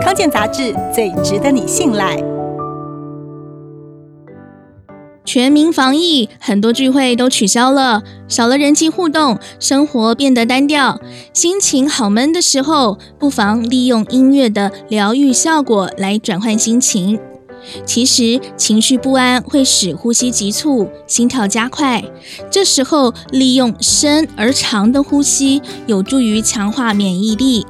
康健杂志最值得你信赖。全民防疫，很多聚会都取消了，少了人际互动，生活变得单调，心情好闷的时候，不妨利用音乐的疗愈效果来转换心情。其实，情绪不安会使呼吸急促、心跳加快，这时候利用深而长的呼吸，有助于强化免疫力。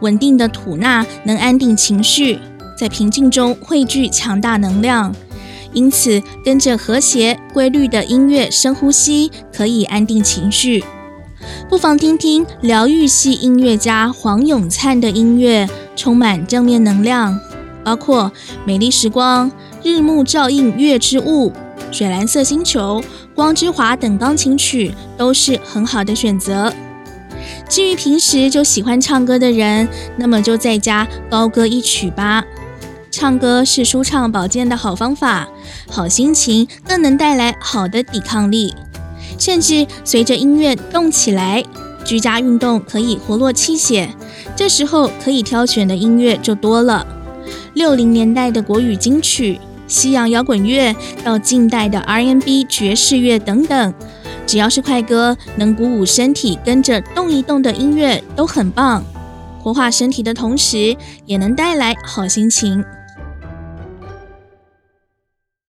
稳定的吐纳能安定情绪，在平静中汇聚强大能量。因此，跟着和谐规律的音乐深呼吸，可以安定情绪。不妨听听疗愈系音乐家黄永灿的音乐，充满正面能量，包括《美丽时光》《日暮照映月之雾》《水蓝色星球》《光之华》等钢琴曲，都是很好的选择。至于平时就喜欢唱歌的人，那么就在家高歌一曲吧。唱歌是舒畅保健的好方法，好心情更能带来好的抵抗力。甚至随着音乐动起来，居家运动可以活络气血。这时候可以挑选的音乐就多了，六零年代的国语金曲、西洋摇滚乐到近代的 R&B 爵士乐等等，只要是快歌，能鼓舞身体跟着动一动的音乐都很棒。活化身体的同时，也能带来好心情。